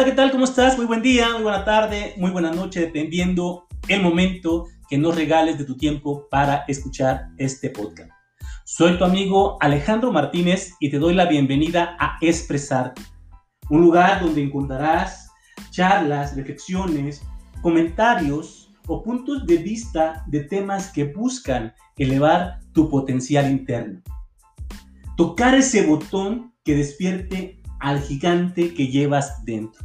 Hola, ¿qué tal? ¿Cómo estás? Muy buen día, muy buena tarde, muy buena noche, dependiendo el momento que nos regales de tu tiempo para escuchar este podcast. Soy tu amigo Alejandro Martínez y te doy la bienvenida a Expresarte, un lugar donde encontrarás charlas, reflexiones, comentarios o puntos de vista de temas que buscan elevar tu potencial interno. Tocar ese botón que despierte al gigante que llevas dentro.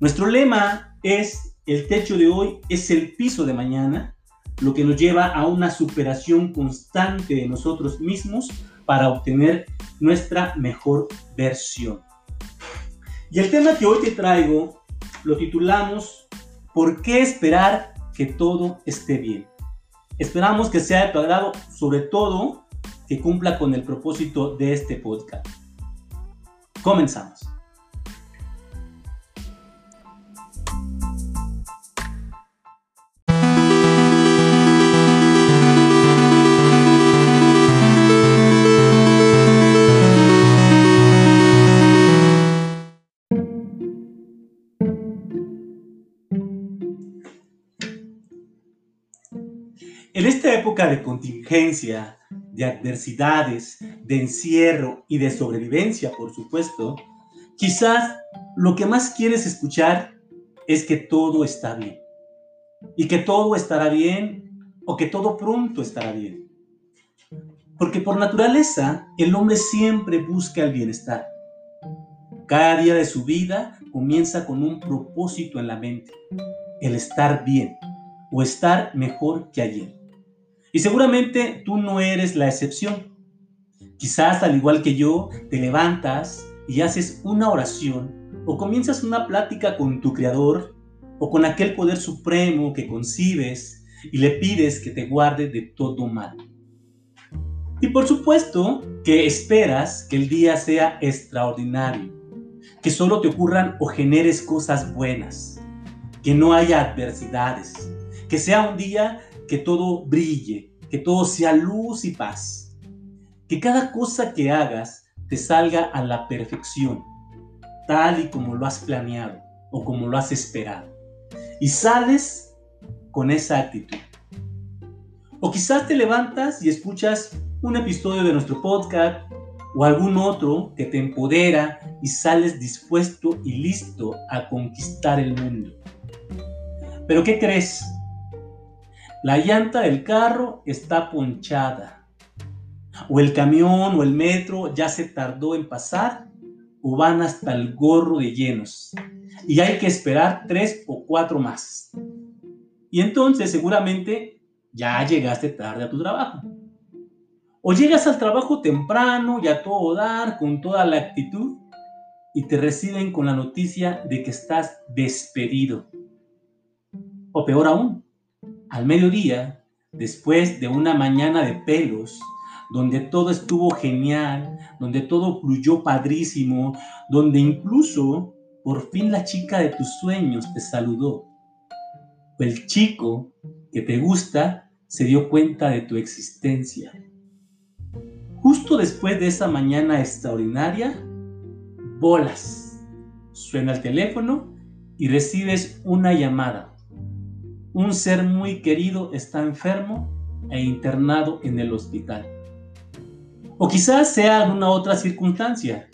Nuestro lema es, el techo de hoy es el piso de mañana, lo que nos lleva a una superación constante de nosotros mismos para obtener nuestra mejor versión. Y el tema que hoy te traigo lo titulamos ¿Por qué esperar que todo esté bien? Esperamos que sea de tu agrado, sobre todo que cumpla con el propósito de este podcast. Comenzamos. En esta época de contingencia, de adversidades, de encierro y de sobrevivencia, por supuesto, quizás lo que más quieres escuchar es que todo está bien. Y que todo estará bien o que todo pronto estará bien. Porque por naturaleza el hombre siempre busca el bienestar. Cada día de su vida comienza con un propósito en la mente, el estar bien o estar mejor que ayer. Y seguramente tú no eres la excepción. Quizás al igual que yo, te levantas y haces una oración o comienzas una plática con tu Creador o con aquel poder supremo que concibes y le pides que te guarde de todo mal. Y por supuesto que esperas que el día sea extraordinario, que solo te ocurran o generes cosas buenas, que no haya adversidades, que sea un día que todo brille, que todo sea luz y paz. Que cada cosa que hagas te salga a la perfección, tal y como lo has planeado o como lo has esperado. Y sales con esa actitud. O quizás te levantas y escuchas un episodio de nuestro podcast o algún otro que te empodera y sales dispuesto y listo a conquistar el mundo. Pero ¿qué crees? La llanta del carro está ponchada. O el camión o el metro ya se tardó en pasar o van hasta el gorro de llenos. Y hay que esperar tres o cuatro más. Y entonces seguramente ya llegaste tarde a tu trabajo. O llegas al trabajo temprano y a todo dar, con toda la actitud, y te reciben con la noticia de que estás despedido. O peor aún, al mediodía, después de una mañana de pelos, donde todo estuvo genial, donde todo fluyó padrísimo, donde incluso por fin la chica de tus sueños te saludó. O el chico que te gusta se dio cuenta de tu existencia. Justo después de esa mañana extraordinaria, bolas. Suena el teléfono y recibes una llamada un ser muy querido está enfermo e internado en el hospital. O quizás sea alguna otra circunstancia,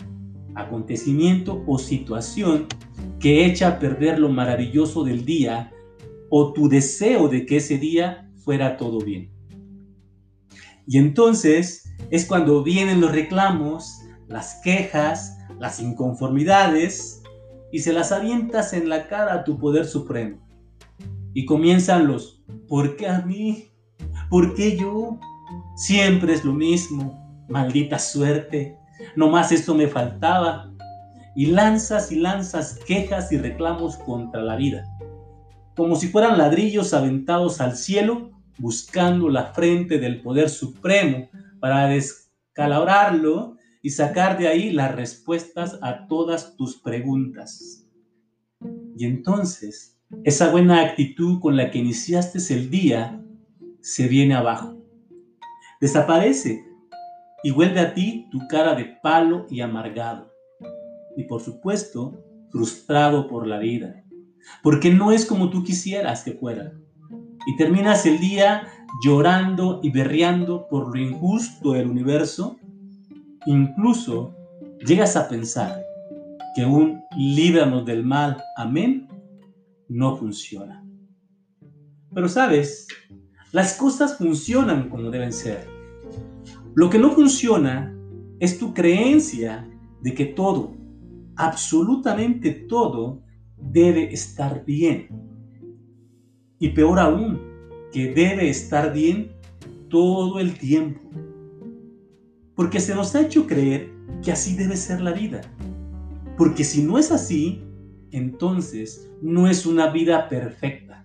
acontecimiento o situación que echa a perder lo maravilloso del día o tu deseo de que ese día fuera todo bien. Y entonces es cuando vienen los reclamos, las quejas, las inconformidades y se las avientas en la cara a tu poder supremo. Y comienzan los, ¿por qué a mí? ¿Por qué yo? Siempre es lo mismo, maldita suerte, no más esto me faltaba. Y lanzas y lanzas quejas y reclamos contra la vida, como si fueran ladrillos aventados al cielo buscando la frente del poder supremo para descalabrarlo y sacar de ahí las respuestas a todas tus preguntas. Y entonces esa buena actitud con la que iniciaste el día se viene abajo. Desaparece y vuelve a ti tu cara de palo y amargado. Y por supuesto frustrado por la vida, porque no es como tú quisieras que fuera. Y terminas el día llorando y berreando por lo injusto del universo, incluso llegas a pensar que un líbranos del mal, amén, no funciona. Pero sabes, las cosas funcionan como deben ser. Lo que no funciona es tu creencia de que todo, absolutamente todo, debe estar bien. Y peor aún, que debe estar bien todo el tiempo. Porque se nos ha hecho creer que así debe ser la vida. Porque si no es así, entonces no es una vida perfecta.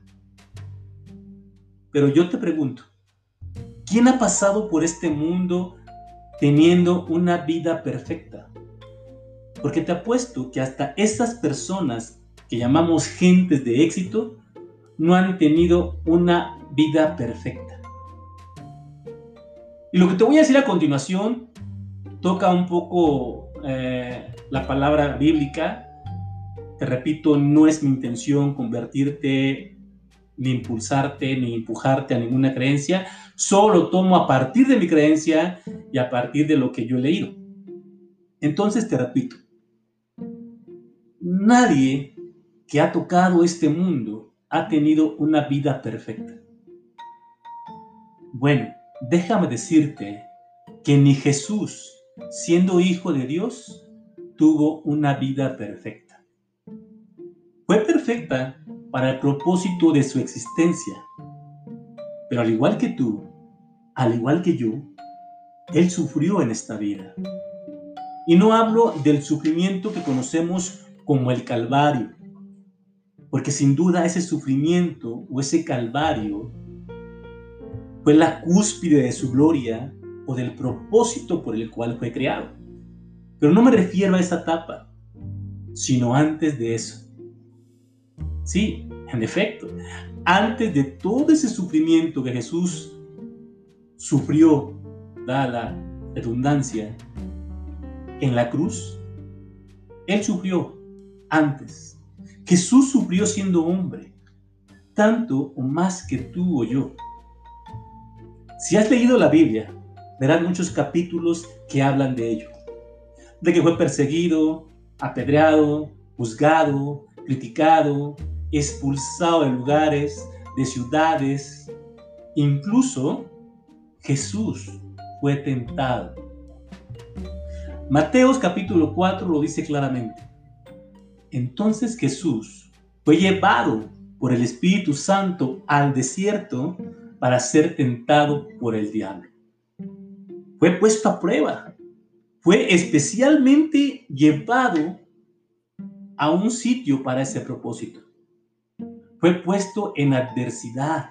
Pero yo te pregunto, ¿quién ha pasado por este mundo teniendo una vida perfecta? Porque te apuesto que hasta esas personas que llamamos gentes de éxito no han tenido una vida perfecta. Y lo que te voy a decir a continuación toca un poco eh, la palabra bíblica. Te repito, no es mi intención convertirte, ni impulsarte, ni empujarte a ninguna creencia. Solo tomo a partir de mi creencia y a partir de lo que yo he leído. Entonces te repito, nadie que ha tocado este mundo ha tenido una vida perfecta. Bueno, déjame decirte que ni Jesús, siendo hijo de Dios, tuvo una vida perfecta. Fue perfecta para el propósito de su existencia, pero al igual que tú, al igual que yo, Él sufrió en esta vida. Y no hablo del sufrimiento que conocemos como el Calvario, porque sin duda ese sufrimiento o ese Calvario fue la cúspide de su gloria o del propósito por el cual fue creado. Pero no me refiero a esa etapa, sino antes de eso. Sí, en efecto, antes de todo ese sufrimiento que Jesús sufrió, da la redundancia, en la cruz, Él sufrió antes. Jesús sufrió siendo hombre, tanto o más que tú o yo. Si has leído la Biblia, verás muchos capítulos que hablan de ello de que fue perseguido, apedreado, juzgado, criticado, expulsado de lugares, de ciudades. Incluso Jesús fue tentado. Mateos capítulo 4 lo dice claramente. Entonces Jesús fue llevado por el Espíritu Santo al desierto para ser tentado por el diablo. Fue puesto a prueba fue especialmente llevado a un sitio para ese propósito. Fue puesto en adversidad,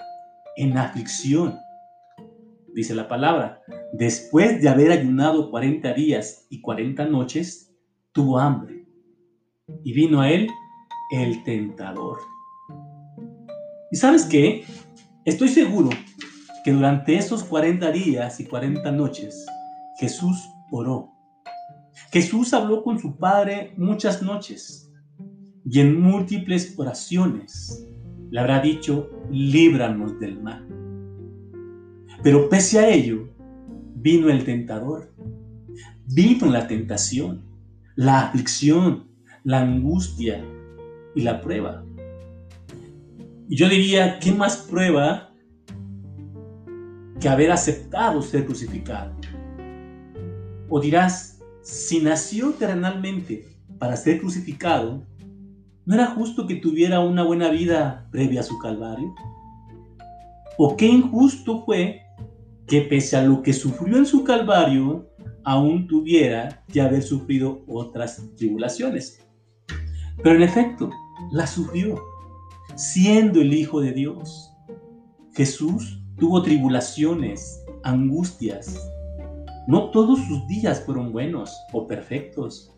en aflicción. Dice la palabra, después de haber ayunado 40 días y 40 noches, tuvo hambre. Y vino a él el tentador. ¿Y sabes qué? Estoy seguro que durante esos 40 días y 40 noches, Jesús oró Jesús habló con su Padre muchas noches y en múltiples oraciones le habrá dicho, líbranos del mal. Pero pese a ello, vino el tentador, vino la tentación, la aflicción, la angustia y la prueba. Y yo diría, ¿qué más prueba que haber aceptado ser crucificado? O dirás, si nació terrenalmente para ser crucificado, ¿no era justo que tuviera una buena vida previa a su calvario? ¿O qué injusto fue que pese a lo que sufrió en su calvario, aún tuviera que haber sufrido otras tribulaciones? Pero en efecto, la sufrió, siendo el Hijo de Dios. Jesús tuvo tribulaciones, angustias, no todos sus días fueron buenos o perfectos.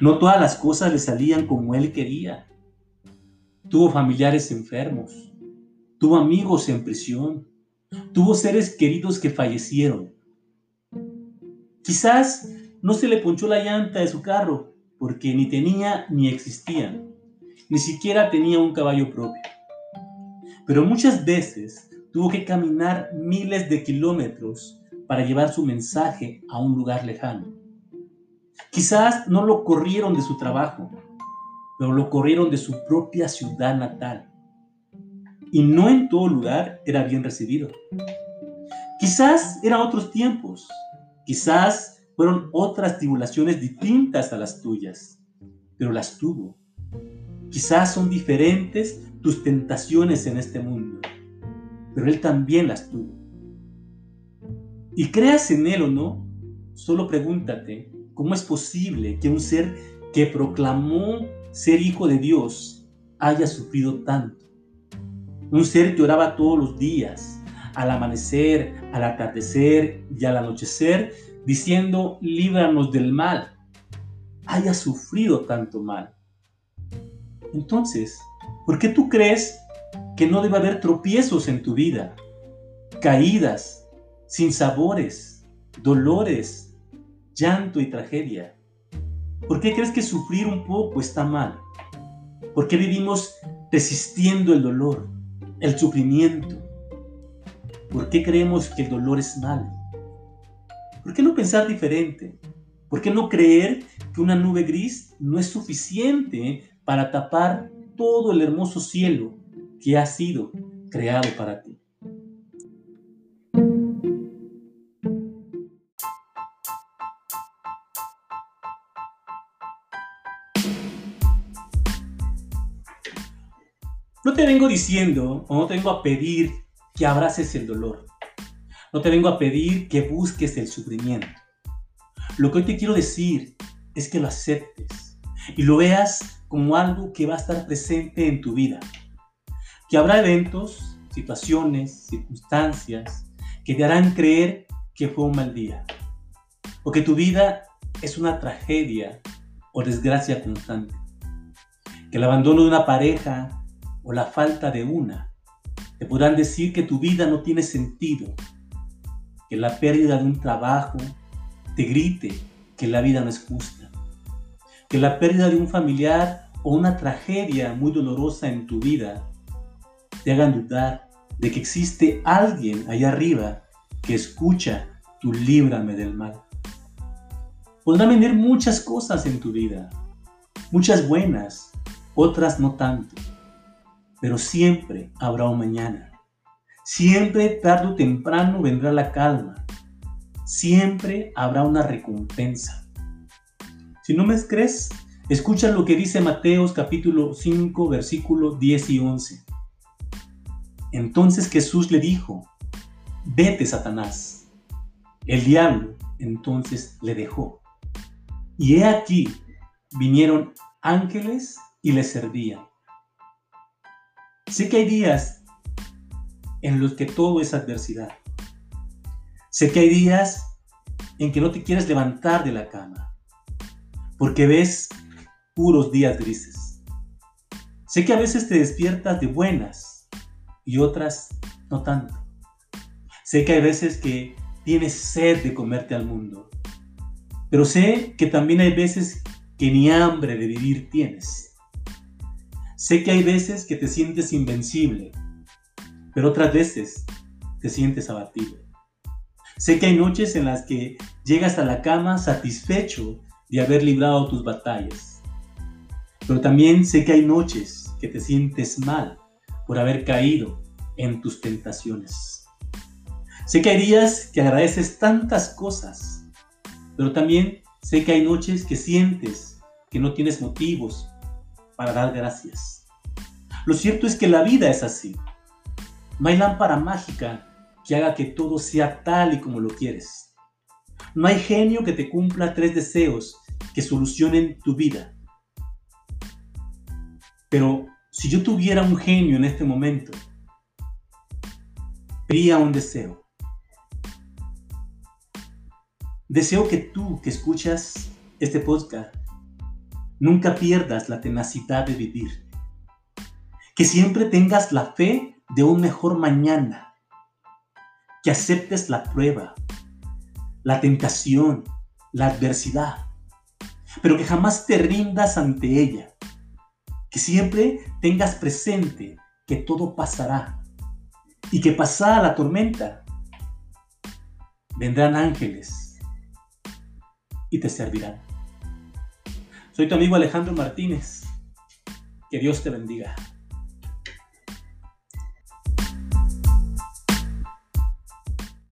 No todas las cosas le salían como él quería. Tuvo familiares enfermos. Tuvo amigos en prisión. Tuvo seres queridos que fallecieron. Quizás no se le ponchó la llanta de su carro porque ni tenía ni existían, ni siquiera tenía un caballo propio. Pero muchas veces tuvo que caminar miles de kilómetros para llevar su mensaje a un lugar lejano. Quizás no lo corrieron de su trabajo, pero lo corrieron de su propia ciudad natal. Y no en todo lugar era bien recibido. Quizás eran otros tiempos, quizás fueron otras tribulaciones distintas a las tuyas, pero las tuvo. Quizás son diferentes tus tentaciones en este mundo, pero Él también las tuvo. Y creas en Él o no, solo pregúntate cómo es posible que un ser que proclamó ser hijo de Dios haya sufrido tanto. Un ser que oraba todos los días, al amanecer, al atardecer y al anochecer, diciendo, líbranos del mal, haya sufrido tanto mal. Entonces, ¿por qué tú crees que no debe haber tropiezos en tu vida? Caídas, sinsabores, dolores, llanto y tragedia. ¿Por qué crees que sufrir un poco está mal? ¿Por qué vivimos resistiendo el dolor, el sufrimiento? ¿Por qué creemos que el dolor es malo? ¿Por qué no pensar diferente? ¿Por qué no creer que una nube gris no es suficiente para tapar todo el hermoso cielo que ha sido creado para ti? Te vengo diciendo o no te vengo a pedir que abraces el dolor. No te vengo a pedir que busques el sufrimiento. Lo que hoy te quiero decir es que lo aceptes y lo veas como algo que va a estar presente en tu vida. Que habrá eventos, situaciones, circunstancias que te harán creer que fue un mal día. O que tu vida es una tragedia o desgracia constante. Que el abandono de una pareja o la falta de una, te podrán decir que tu vida no tiene sentido, que la pérdida de un trabajo te grite que la vida no es justa, que la pérdida de un familiar o una tragedia muy dolorosa en tu vida te hagan dudar de que existe alguien allá arriba que escucha tu líbrame del mal. Podrán venir muchas cosas en tu vida, muchas buenas, otras no tanto pero siempre habrá un mañana. Siempre tarde o temprano vendrá la calma. Siempre habrá una recompensa. Si no me crees, escucha lo que dice Mateos capítulo 5 versículos 10 y 11. Entonces Jesús le dijo, vete Satanás. El diablo entonces le dejó. Y he aquí, vinieron ángeles y le servían. Sé que hay días en los que todo es adversidad. Sé que hay días en que no te quieres levantar de la cama porque ves puros días grises. Sé que a veces te despiertas de buenas y otras no tanto. Sé que hay veces que tienes sed de comerte al mundo, pero sé que también hay veces que ni hambre de vivir tienes. Sé que hay veces que te sientes invencible, pero otras veces te sientes abatido. Sé que hay noches en las que llegas a la cama satisfecho de haber librado tus batallas. Pero también sé que hay noches que te sientes mal por haber caído en tus tentaciones. Sé que hay días que agradeces tantas cosas, pero también sé que hay noches que sientes que no tienes motivos para dar gracias. Lo cierto es que la vida es así. No hay lámpara mágica que haga que todo sea tal y como lo quieres. No hay genio que te cumpla tres deseos que solucionen tu vida. Pero si yo tuviera un genio en este momento, pediría un deseo. Deseo que tú que escuchas este podcast Nunca pierdas la tenacidad de vivir. Que siempre tengas la fe de un mejor mañana. Que aceptes la prueba, la tentación, la adversidad. pero que jamás te rindas ante ella. Que siempre tengas presente que todo pasará y que pasada la tormenta vendrán ángeles y te servirán. Soy tu amigo Alejandro Martínez. Que Dios te bendiga.